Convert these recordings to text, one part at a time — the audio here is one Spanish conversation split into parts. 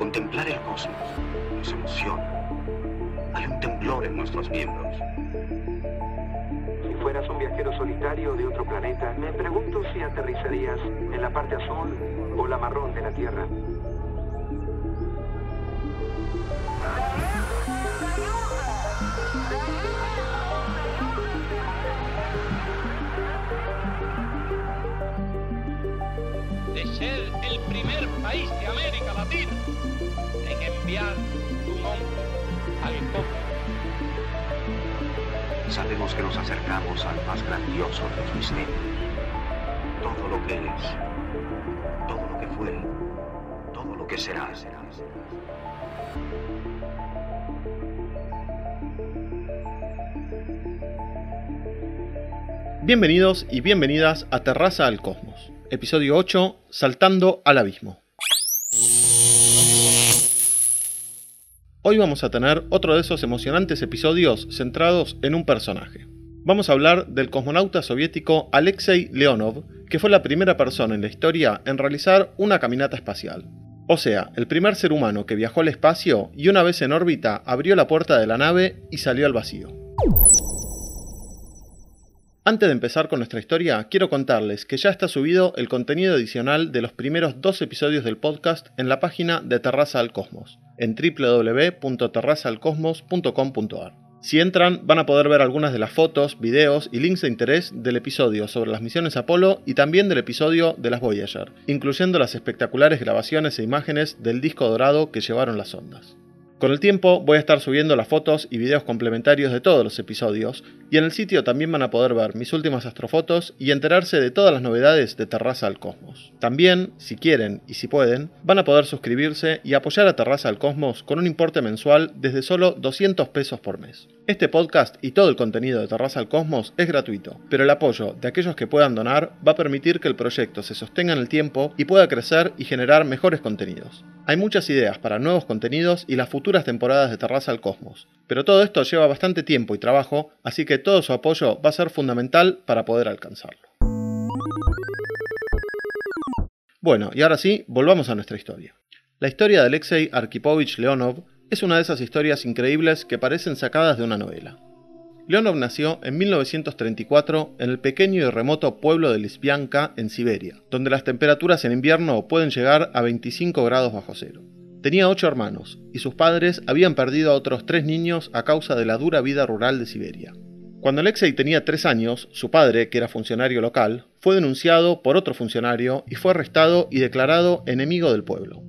Contemplar el cosmos nos emociona. Hay un temblor en nuestros miembros. Si fueras un viajero solitario de otro planeta, me pregunto si aterrizarías en la parte azul o la marrón de la Tierra. Enviar un hombre al. Sabemos que nos acercamos al más grandioso de los misterios. Todo lo que es, todo lo que fue, todo lo que será. Bienvenidos y bienvenidas a Terraza al Cosmos, episodio 8, Saltando al Abismo. Hoy vamos a tener otro de esos emocionantes episodios centrados en un personaje. Vamos a hablar del cosmonauta soviético Alexei Leonov, que fue la primera persona en la historia en realizar una caminata espacial. O sea, el primer ser humano que viajó al espacio y una vez en órbita abrió la puerta de la nave y salió al vacío. Antes de empezar con nuestra historia, quiero contarles que ya está subido el contenido adicional de los primeros dos episodios del podcast en la página de Terraza al Cosmos, en www.terrazaalcosmos.com.ar. Si entran, van a poder ver algunas de las fotos, videos y links de interés del episodio sobre las misiones Apolo y también del episodio de las Voyager, incluyendo las espectaculares grabaciones e imágenes del disco dorado que llevaron las ondas. Con el tiempo voy a estar subiendo las fotos y videos complementarios de todos los episodios, y en el sitio también van a poder ver mis últimas astrofotos y enterarse de todas las novedades de Terraza al Cosmos. También, si quieren y si pueden, van a poder suscribirse y apoyar a Terraza al Cosmos con un importe mensual desde solo 200 pesos por mes. Este podcast y todo el contenido de Terraza al Cosmos es gratuito, pero el apoyo de aquellos que puedan donar va a permitir que el proyecto se sostenga en el tiempo y pueda crecer y generar mejores contenidos. Hay muchas ideas para nuevos contenidos y las futuras temporadas de Terraza al Cosmos, pero todo esto lleva bastante tiempo y trabajo, así que todo su apoyo va a ser fundamental para poder alcanzarlo. Bueno, y ahora sí, volvamos a nuestra historia. La historia de Alexei Arkipovich Leonov es una de esas historias increíbles que parecen sacadas de una novela. Leonov nació en 1934 en el pequeño y remoto pueblo de Lisbianka, en Siberia, donde las temperaturas en invierno pueden llegar a 25 grados bajo cero. Tenía ocho hermanos, y sus padres habían perdido a otros tres niños a causa de la dura vida rural de Siberia. Cuando Alexei tenía tres años, su padre, que era funcionario local, fue denunciado por otro funcionario y fue arrestado y declarado enemigo del pueblo.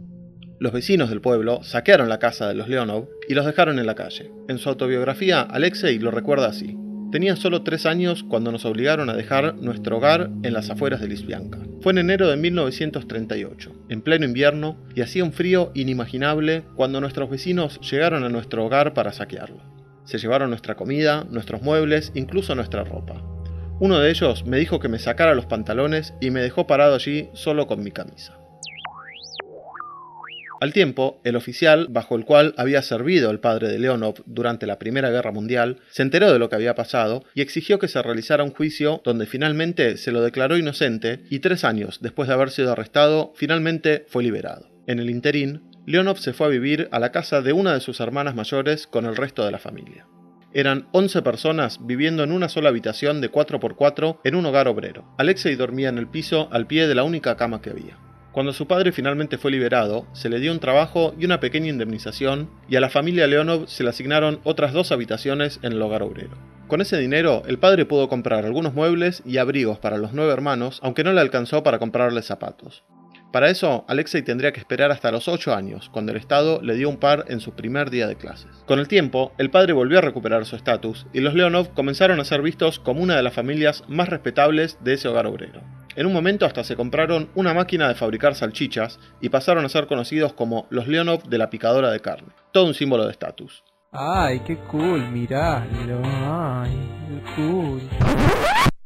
Los vecinos del pueblo saquearon la casa de los Leonov y los dejaron en la calle. En su autobiografía, Alexei lo recuerda así. Tenía solo tres años cuando nos obligaron a dejar nuestro hogar en las afueras de Lisbianka. Fue en enero de 1938, en pleno invierno, y hacía un frío inimaginable cuando nuestros vecinos llegaron a nuestro hogar para saquearlo. Se llevaron nuestra comida, nuestros muebles, incluso nuestra ropa. Uno de ellos me dijo que me sacara los pantalones y me dejó parado allí solo con mi camisa. Al tiempo, el oficial bajo el cual había servido el padre de Leonov durante la Primera Guerra Mundial se enteró de lo que había pasado y exigió que se realizara un juicio donde finalmente se lo declaró inocente y tres años después de haber sido arrestado, finalmente fue liberado. En el interín, Leonov se fue a vivir a la casa de una de sus hermanas mayores con el resto de la familia. Eran 11 personas viviendo en una sola habitación de 4x4 en un hogar obrero. Alexei dormía en el piso al pie de la única cama que había. Cuando su padre finalmente fue liberado, se le dio un trabajo y una pequeña indemnización, y a la familia Leonov se le asignaron otras dos habitaciones en el hogar obrero. Con ese dinero, el padre pudo comprar algunos muebles y abrigos para los nueve hermanos, aunque no le alcanzó para comprarles zapatos. Para eso, Alexei tendría que esperar hasta los 8 años, cuando el Estado le dio un par en su primer día de clases. Con el tiempo, el padre volvió a recuperar su estatus y los Leonov comenzaron a ser vistos como una de las familias más respetables de ese hogar obrero. En un momento hasta se compraron una máquina de fabricar salchichas y pasaron a ser conocidos como los Leonov de la picadora de carne, todo un símbolo de estatus. Ay, qué cool, miralo, ay, qué cool.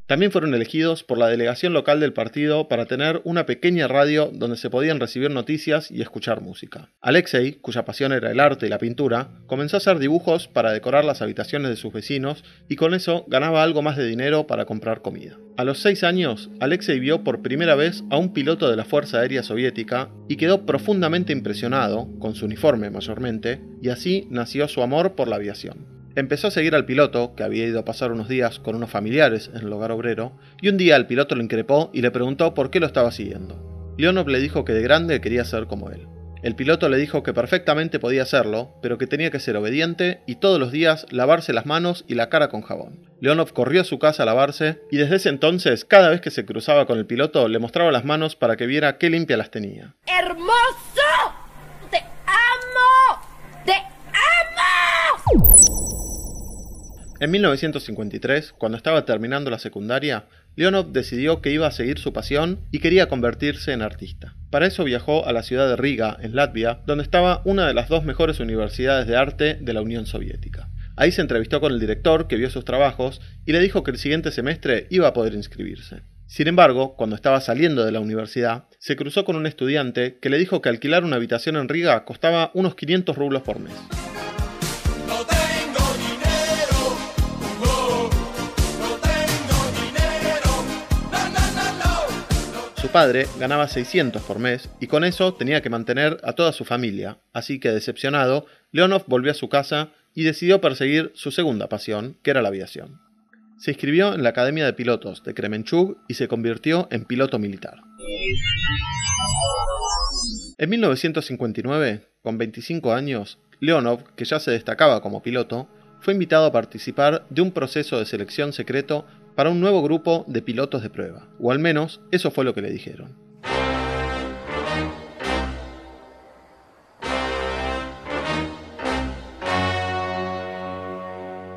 También fueron elegidos por la delegación local del partido para tener una pequeña radio donde se podían recibir noticias y escuchar música. Alexei, cuya pasión era el arte y la pintura, comenzó a hacer dibujos para decorar las habitaciones de sus vecinos y con eso ganaba algo más de dinero para comprar comida. A los seis años, Alexei vio por primera vez a un piloto de la Fuerza Aérea Soviética y quedó profundamente impresionado, con su uniforme mayormente, y así nació su amor por la aviación. Empezó a seguir al piloto, que había ido a pasar unos días con unos familiares en el hogar obrero, y un día el piloto lo increpó y le preguntó por qué lo estaba siguiendo. Leonov le dijo que de grande quería ser como él. El piloto le dijo que perfectamente podía hacerlo, pero que tenía que ser obediente y todos los días lavarse las manos y la cara con jabón. Leonov corrió a su casa a lavarse y desde ese entonces, cada vez que se cruzaba con el piloto, le mostraba las manos para que viera qué limpia las tenía. ¡Hermoso! ¡Te amo! ¡Te amo! En 1953, cuando estaba terminando la secundaria, Leonov decidió que iba a seguir su pasión y quería convertirse en artista. Para eso viajó a la ciudad de Riga, en Latvia, donde estaba una de las dos mejores universidades de arte de la Unión Soviética. Ahí se entrevistó con el director, que vio sus trabajos, y le dijo que el siguiente semestre iba a poder inscribirse. Sin embargo, cuando estaba saliendo de la universidad, se cruzó con un estudiante que le dijo que alquilar una habitación en Riga costaba unos 500 rublos por mes. Su padre ganaba 600 por mes y con eso tenía que mantener a toda su familia, así que decepcionado, Leonov volvió a su casa y decidió perseguir su segunda pasión, que era la aviación. Se inscribió en la Academia de Pilotos de Kremenchug y se convirtió en piloto militar. En 1959, con 25 años, Leonov, que ya se destacaba como piloto, fue invitado a participar de un proceso de selección secreto para un nuevo grupo de pilotos de prueba, o al menos eso fue lo que le dijeron.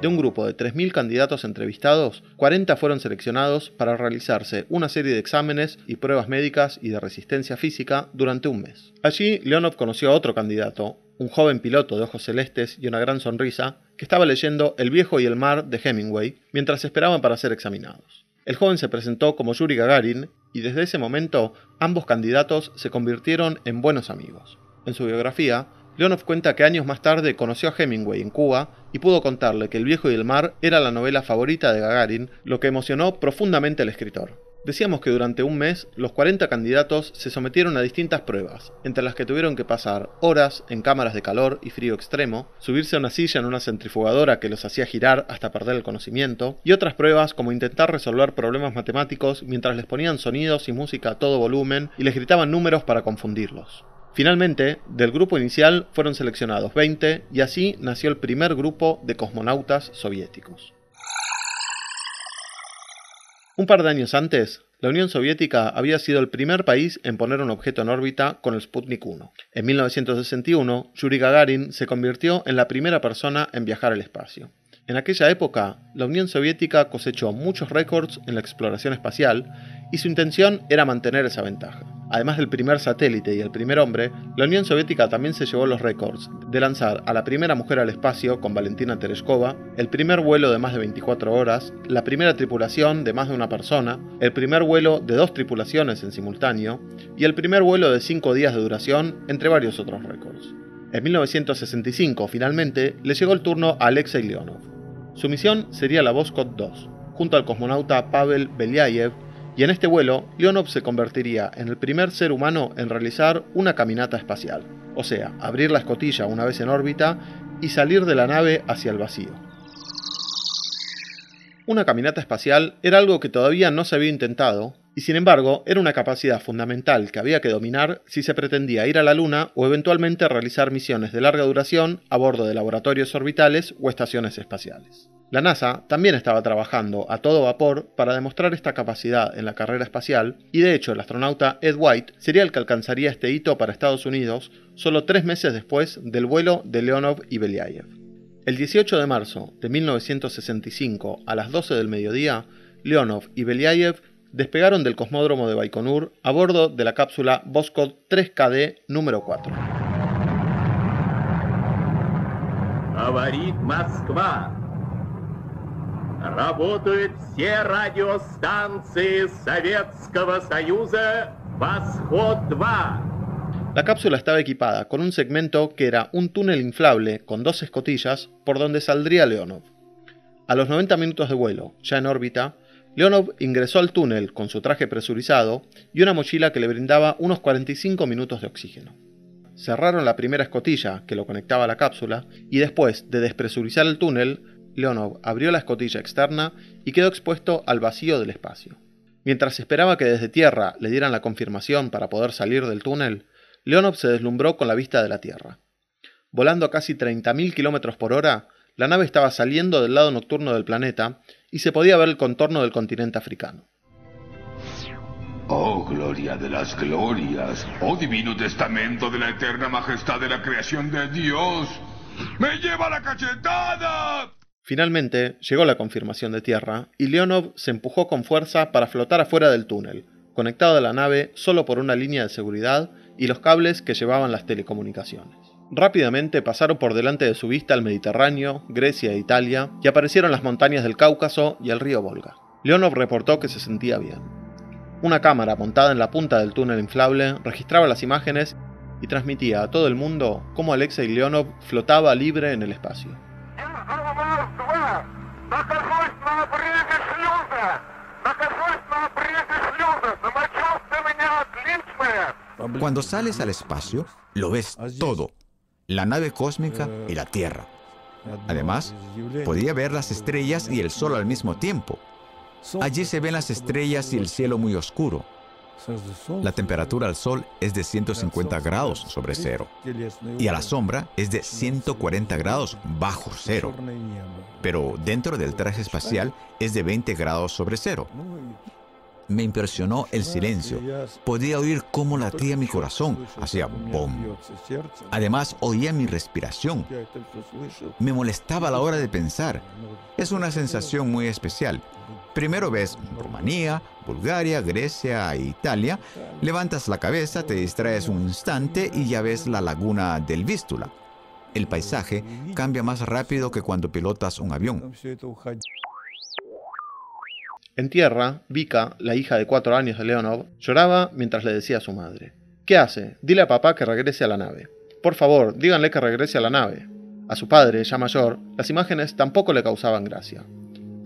De un grupo de 3.000 candidatos entrevistados, 40 fueron seleccionados para realizarse una serie de exámenes y pruebas médicas y de resistencia física durante un mes. Allí, Leonov conoció a otro candidato, un joven piloto de ojos celestes y una gran sonrisa, que estaba leyendo El viejo y el mar de Hemingway mientras esperaban para ser examinados. El joven se presentó como Yuri Gagarin y desde ese momento ambos candidatos se convirtieron en buenos amigos. En su biografía, Leonov cuenta que años más tarde conoció a Hemingway en Cuba y pudo contarle que El viejo y el mar era la novela favorita de Gagarin, lo que emocionó profundamente al escritor. Decíamos que durante un mes los 40 candidatos se sometieron a distintas pruebas, entre las que tuvieron que pasar horas en cámaras de calor y frío extremo, subirse a una silla en una centrifugadora que los hacía girar hasta perder el conocimiento, y otras pruebas como intentar resolver problemas matemáticos mientras les ponían sonidos y música a todo volumen y les gritaban números para confundirlos. Finalmente, del grupo inicial fueron seleccionados 20 y así nació el primer grupo de cosmonautas soviéticos. Un par de años antes, la Unión Soviética había sido el primer país en poner un objeto en órbita con el Sputnik 1. En 1961, Yuri Gagarin se convirtió en la primera persona en viajar al espacio. En aquella época, la Unión Soviética cosechó muchos récords en la exploración espacial y su intención era mantener esa ventaja. Además del primer satélite y el primer hombre, la Unión Soviética también se llevó los récords de lanzar a la primera mujer al espacio con Valentina Tereshkova, el primer vuelo de más de 24 horas, la primera tripulación de más de una persona, el primer vuelo de dos tripulaciones en simultáneo y el primer vuelo de 5 días de duración, entre varios otros récords. En 1965, finalmente, le llegó el turno a Alexei Leonov. Su misión sería la Voskhod 2, junto al cosmonauta Pavel Belyayev y en este vuelo, Leonov se convertiría en el primer ser humano en realizar una caminata espacial, o sea, abrir la escotilla una vez en órbita y salir de la nave hacia el vacío. Una caminata espacial era algo que todavía no se había intentado, y sin embargo era una capacidad fundamental que había que dominar si se pretendía ir a la Luna o eventualmente realizar misiones de larga duración a bordo de laboratorios orbitales o estaciones espaciales. La NASA también estaba trabajando a todo vapor para demostrar esta capacidad en la carrera espacial y de hecho el astronauta Ed White sería el que alcanzaría este hito para Estados Unidos solo tres meses después del vuelo de Leonov y Belyayev. El 18 de marzo de 1965 a las 12 del mediodía, Leonov y Belyayev despegaron del cosmódromo de Baikonur a bordo de la cápsula Voskhod 3KD número 4. Работают все радиостанции Советского Союза «Восход-2». La cápsula estaba equipada con un segmento que era un túnel inflable con dos escotillas por donde saldría Leonov. A los 90 minutos de vuelo, ya en órbita, Leonov ingresó al túnel con su traje presurizado y una mochila que le brindaba unos 45 minutos de oxígeno. Cerraron la primera escotilla que lo conectaba a la cápsula y después de despresurizar el túnel, Leonov abrió la escotilla externa y quedó expuesto al vacío del espacio. Mientras esperaba que desde tierra le dieran la confirmación para poder salir del túnel, Leonov se deslumbró con la vista de la Tierra. Volando a casi 30.000 km por hora, la nave estaba saliendo del lado nocturno del planeta y se podía ver el contorno del continente africano. Oh, gloria de las glorias, oh divino testamento de la eterna majestad de la creación de Dios. ¡Me lleva la cachetada! Finalmente llegó la confirmación de tierra y Leonov se empujó con fuerza para flotar afuera del túnel, conectado a la nave solo por una línea de seguridad y los cables que llevaban las telecomunicaciones. Rápidamente pasaron por delante de su vista el Mediterráneo, Grecia e Italia, y aparecieron las montañas del Cáucaso y el río Volga. Leonov reportó que se sentía bien. Una cámara montada en la punta del túnel inflable registraba las imágenes y transmitía a todo el mundo cómo Alexei Leonov flotaba libre en el espacio. Cuando sales al espacio, lo ves todo la nave cósmica y la Tierra. Además, podía ver las estrellas y el Sol al mismo tiempo. Allí se ven las estrellas y el cielo muy oscuro. La temperatura al sol es de 150 grados sobre cero y a la sombra es de 140 grados bajo cero. Pero dentro del traje espacial es de 20 grados sobre cero. Me impresionó el silencio. Podía oír cómo latía mi corazón. Hacía bom. Además, oía mi respiración. Me molestaba a la hora de pensar. Es una sensación muy especial. Primero ves Rumanía, Bulgaria, Grecia e Italia. Levantas la cabeza, te distraes un instante y ya ves la laguna del Vístula. El paisaje cambia más rápido que cuando pilotas un avión. En tierra, Vika, la hija de cuatro años de Leonov, lloraba mientras le decía a su madre: ¿Qué hace? Dile a papá que regrese a la nave. Por favor, díganle que regrese a la nave. A su padre, ya mayor, las imágenes tampoco le causaban gracia.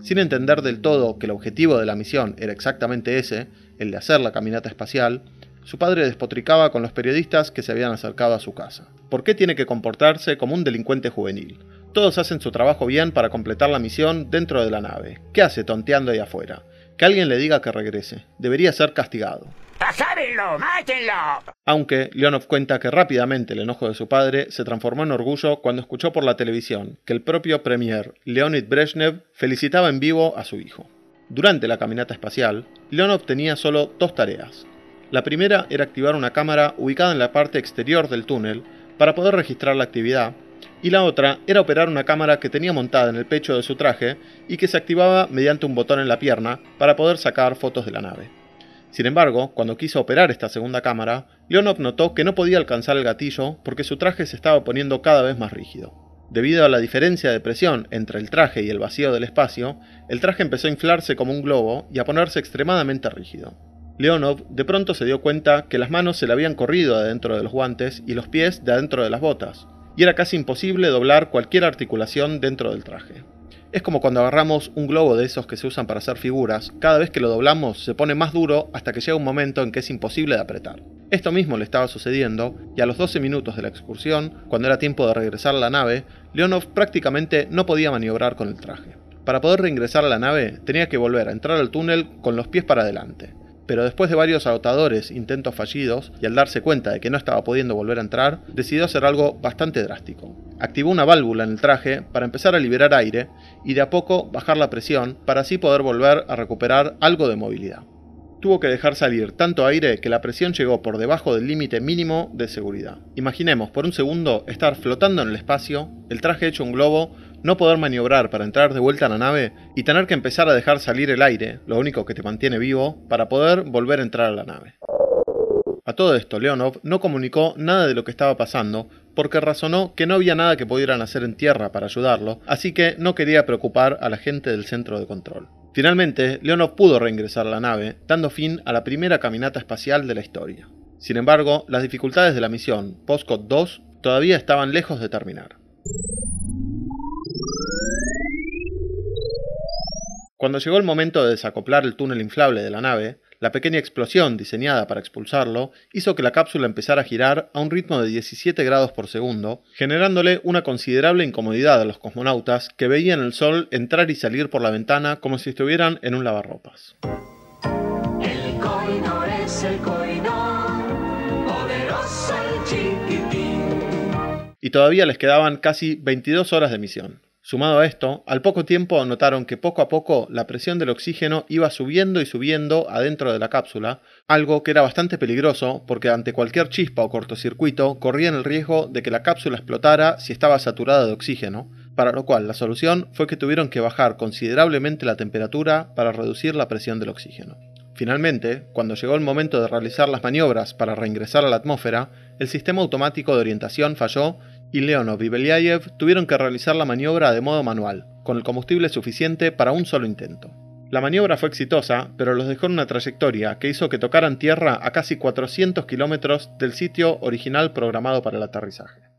Sin entender del todo que el objetivo de la misión era exactamente ese, el de hacer la caminata espacial, su padre despotricaba con los periodistas que se habían acercado a su casa. ¿Por qué tiene que comportarse como un delincuente juvenil? Todos hacen su trabajo bien para completar la misión dentro de la nave. ¿Qué hace tonteando ahí afuera? Que alguien le diga que regrese. Debería ser castigado. ¡Mátenlo! Aunque Leonov cuenta que rápidamente el enojo de su padre se transformó en orgullo cuando escuchó por la televisión que el propio premier Leonid Brezhnev felicitaba en vivo a su hijo. Durante la caminata espacial, Leonov tenía solo dos tareas. La primera era activar una cámara ubicada en la parte exterior del túnel para poder registrar la actividad y la otra era operar una cámara que tenía montada en el pecho de su traje y que se activaba mediante un botón en la pierna para poder sacar fotos de la nave. Sin embargo, cuando quiso operar esta segunda cámara, Leonov notó que no podía alcanzar el gatillo porque su traje se estaba poniendo cada vez más rígido. Debido a la diferencia de presión entre el traje y el vacío del espacio, el traje empezó a inflarse como un globo y a ponerse extremadamente rígido. Leonov de pronto se dio cuenta que las manos se le habían corrido de adentro de los guantes y los pies de adentro de las botas, y era casi imposible doblar cualquier articulación dentro del traje. Es como cuando agarramos un globo de esos que se usan para hacer figuras, cada vez que lo doblamos se pone más duro hasta que llega un momento en que es imposible de apretar. Esto mismo le estaba sucediendo, y a los 12 minutos de la excursión, cuando era tiempo de regresar a la nave, Leonov prácticamente no podía maniobrar con el traje. Para poder reingresar a la nave, tenía que volver a entrar al túnel con los pies para adelante pero después de varios agotadores intentos fallidos y al darse cuenta de que no estaba pudiendo volver a entrar, decidió hacer algo bastante drástico. Activó una válvula en el traje para empezar a liberar aire y de a poco bajar la presión para así poder volver a recuperar algo de movilidad. Tuvo que dejar salir tanto aire que la presión llegó por debajo del límite mínimo de seguridad. Imaginemos por un segundo estar flotando en el espacio, el traje hecho un globo, no poder maniobrar para entrar de vuelta a la nave y tener que empezar a dejar salir el aire, lo único que te mantiene vivo, para poder volver a entrar a la nave. A todo esto, Leonov no comunicó nada de lo que estaba pasando porque razonó que no había nada que pudieran hacer en tierra para ayudarlo, así que no quería preocupar a la gente del centro de control. Finalmente, Leonov pudo reingresar a la nave, dando fin a la primera caminata espacial de la historia. Sin embargo, las dificultades de la misión Postcode 2 todavía estaban lejos de terminar. Cuando llegó el momento de desacoplar el túnel inflable de la nave, la pequeña explosión diseñada para expulsarlo hizo que la cápsula empezara a girar a un ritmo de 17 grados por segundo, generándole una considerable incomodidad a los cosmonautas que veían el sol entrar y salir por la ventana como si estuvieran en un lavarropas. El coino es el coino, poderoso el. Y todavía les quedaban casi 22 horas de misión. Sumado a esto, al poco tiempo notaron que poco a poco la presión del oxígeno iba subiendo y subiendo adentro de la cápsula, algo que era bastante peligroso porque ante cualquier chispa o cortocircuito corrían el riesgo de que la cápsula explotara si estaba saturada de oxígeno, para lo cual la solución fue que tuvieron que bajar considerablemente la temperatura para reducir la presión del oxígeno. Finalmente, cuando llegó el momento de realizar las maniobras para reingresar a la atmósfera, el sistema automático de orientación falló y Leonov y Belyayev tuvieron que realizar la maniobra de modo manual, con el combustible suficiente para un solo intento. La maniobra fue exitosa, pero los dejó en una trayectoria que hizo que tocaran tierra a casi 400 kilómetros del sitio original programado para el aterrizaje.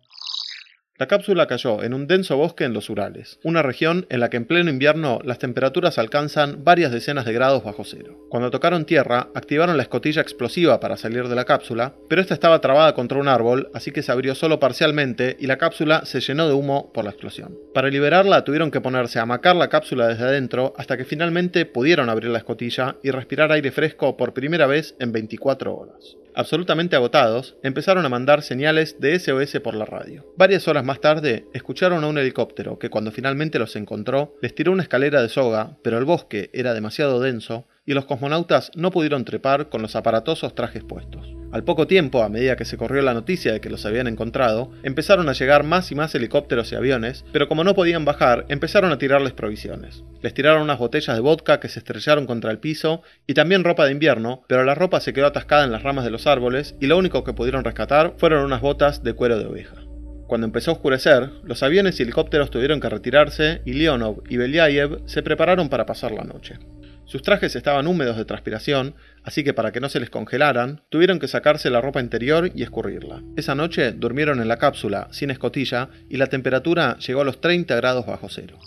La cápsula cayó en un denso bosque en los Urales, una región en la que en pleno invierno las temperaturas alcanzan varias decenas de grados bajo cero. Cuando tocaron tierra, activaron la escotilla explosiva para salir de la cápsula, pero esta estaba trabada contra un árbol, así que se abrió solo parcialmente y la cápsula se llenó de humo por la explosión. Para liberarla tuvieron que ponerse a macar la cápsula desde adentro hasta que finalmente pudieron abrir la escotilla y respirar aire fresco por primera vez en 24 horas absolutamente agotados, empezaron a mandar señales de SOS por la radio. Varias horas más tarde, escucharon a un helicóptero que cuando finalmente los encontró, les tiró una escalera de soga, pero el bosque era demasiado denso y los cosmonautas no pudieron trepar con los aparatosos trajes puestos. Al poco tiempo, a medida que se corrió la noticia de que los habían encontrado, empezaron a llegar más y más helicópteros y aviones, pero como no podían bajar, empezaron a tirarles provisiones. Les tiraron unas botellas de vodka que se estrellaron contra el piso y también ropa de invierno, pero la ropa se quedó atascada en las ramas de los árboles y lo único que pudieron rescatar fueron unas botas de cuero de oveja. Cuando empezó a oscurecer, los aviones y helicópteros tuvieron que retirarse y Leonov y Belyayev se prepararon para pasar la noche. Sus trajes estaban húmedos de transpiración, así que para que no se les congelaran, tuvieron que sacarse la ropa interior y escurrirla. Esa noche durmieron en la cápsula, sin escotilla, y la temperatura llegó a los 30 grados bajo cero.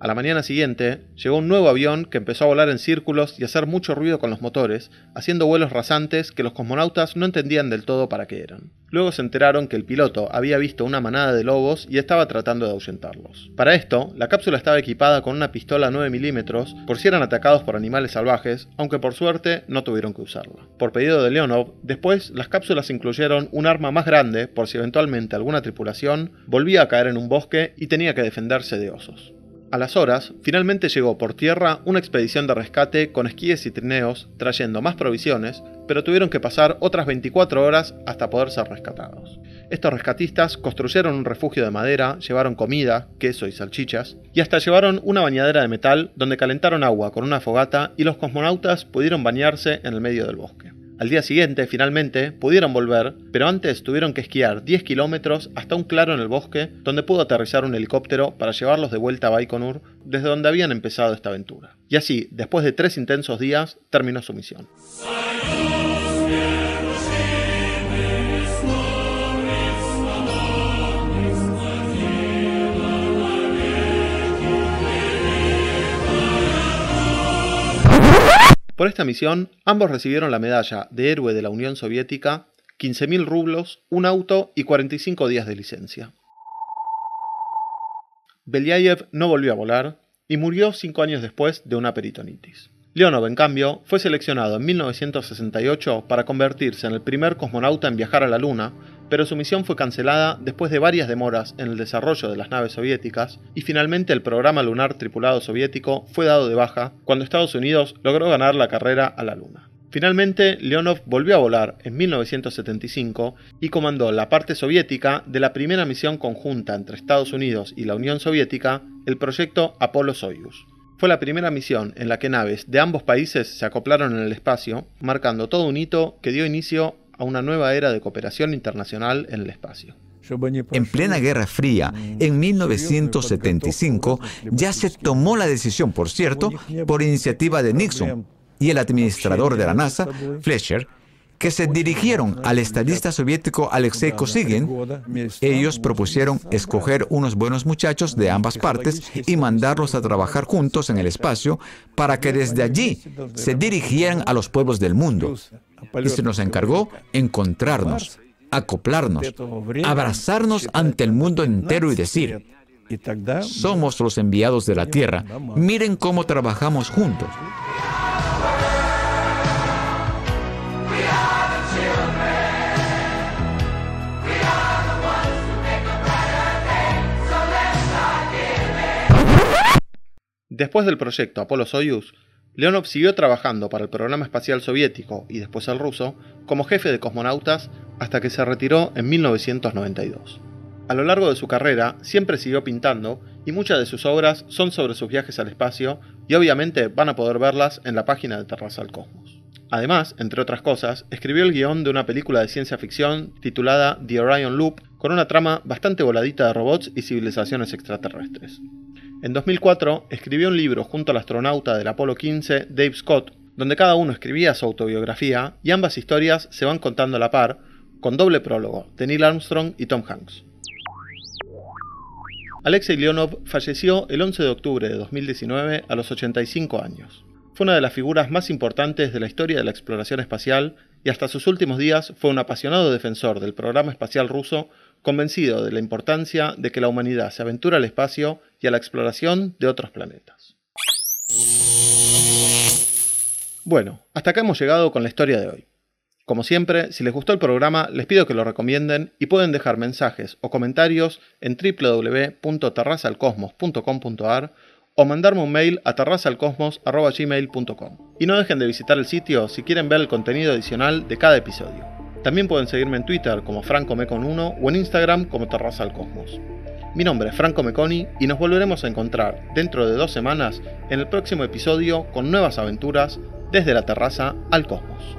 A la mañana siguiente, llegó un nuevo avión que empezó a volar en círculos y hacer mucho ruido con los motores, haciendo vuelos rasantes que los cosmonautas no entendían del todo para qué eran. Luego se enteraron que el piloto había visto una manada de lobos y estaba tratando de ahuyentarlos. Para esto, la cápsula estaba equipada con una pistola 9 milímetros por si eran atacados por animales salvajes, aunque por suerte no tuvieron que usarla. Por pedido de Leonov, después las cápsulas incluyeron un arma más grande por si eventualmente alguna tripulación volvía a caer en un bosque y tenía que defenderse de osos. A las horas, finalmente llegó por tierra una expedición de rescate con esquíes y trineos trayendo más provisiones, pero tuvieron que pasar otras 24 horas hasta poder ser rescatados. Estos rescatistas construyeron un refugio de madera, llevaron comida, queso y salchichas, y hasta llevaron una bañadera de metal donde calentaron agua con una fogata y los cosmonautas pudieron bañarse en el medio del bosque. Al día siguiente, finalmente, pudieron volver, pero antes tuvieron que esquiar 10 kilómetros hasta un claro en el bosque donde pudo aterrizar un helicóptero para llevarlos de vuelta a Baikonur, desde donde habían empezado esta aventura. Y así, después de tres intensos días, terminó su misión. Por esta misión, ambos recibieron la medalla de héroe de la Unión Soviética, 15.000 rublos, un auto y 45 días de licencia. Belyayev no volvió a volar y murió cinco años después de una peritonitis. Leonov, en cambio, fue seleccionado en 1968 para convertirse en el primer cosmonauta en viajar a la Luna, pero su misión fue cancelada después de varias demoras en el desarrollo de las naves soviéticas y finalmente el programa lunar tripulado soviético fue dado de baja cuando Estados Unidos logró ganar la carrera a la Luna. Finalmente, Leonov volvió a volar en 1975 y comandó la parte soviética de la primera misión conjunta entre Estados Unidos y la Unión Soviética, el proyecto Apolo-Soyuz. Fue la primera misión en la que naves de ambos países se acoplaron en el espacio, marcando todo un hito que dio inicio a una nueva era de cooperación internacional en el espacio. En plena Guerra Fría, en 1975, ya se tomó la decisión, por cierto, por iniciativa de Nixon y el administrador de la NASA, Fletcher, que se dirigieron al estadista soviético Alexei Kosygin. Ellos propusieron escoger unos buenos muchachos de ambas partes y mandarlos a trabajar juntos en el espacio para que desde allí se dirigieran a los pueblos del mundo. Y se nos encargó encontrarnos, acoplarnos, abrazarnos ante el mundo entero y decir, somos los enviados de la Tierra, miren cómo trabajamos juntos. Después del proyecto Apolo-Soyuz, Leonov siguió trabajando para el programa espacial soviético y después el ruso como jefe de cosmonautas hasta que se retiró en 1992. A lo largo de su carrera siempre siguió pintando y muchas de sus obras son sobre sus viajes al espacio y obviamente van a poder verlas en la página de Terraza al Cosmos. Además, entre otras cosas, escribió el guion de una película de ciencia ficción titulada The Orion Loop con una trama bastante voladita de robots y civilizaciones extraterrestres. En 2004 escribió un libro junto al astronauta del Apolo 15, Dave Scott, donde cada uno escribía su autobiografía y ambas historias se van contando a la par, con doble prólogo de Neil Armstrong y Tom Hanks. Alexei Leonov falleció el 11 de octubre de 2019 a los 85 años. Fue una de las figuras más importantes de la historia de la exploración espacial y hasta sus últimos días fue un apasionado defensor del programa espacial ruso convencido de la importancia de que la humanidad se aventure al espacio y a la exploración de otros planetas. Bueno, hasta acá hemos llegado con la historia de hoy. Como siempre, si les gustó el programa, les pido que lo recomienden y pueden dejar mensajes o comentarios en www.terrazalcosmos.com.ar o mandarme un mail a terrazalcosmos.gmail.com. Y no dejen de visitar el sitio si quieren ver el contenido adicional de cada episodio. También pueden seguirme en Twitter como FrancoMecon1 o en Instagram como Terraza al Cosmos. Mi nombre es Franco Meconi y nos volveremos a encontrar dentro de dos semanas en el próximo episodio con nuevas aventuras desde la terraza al cosmos.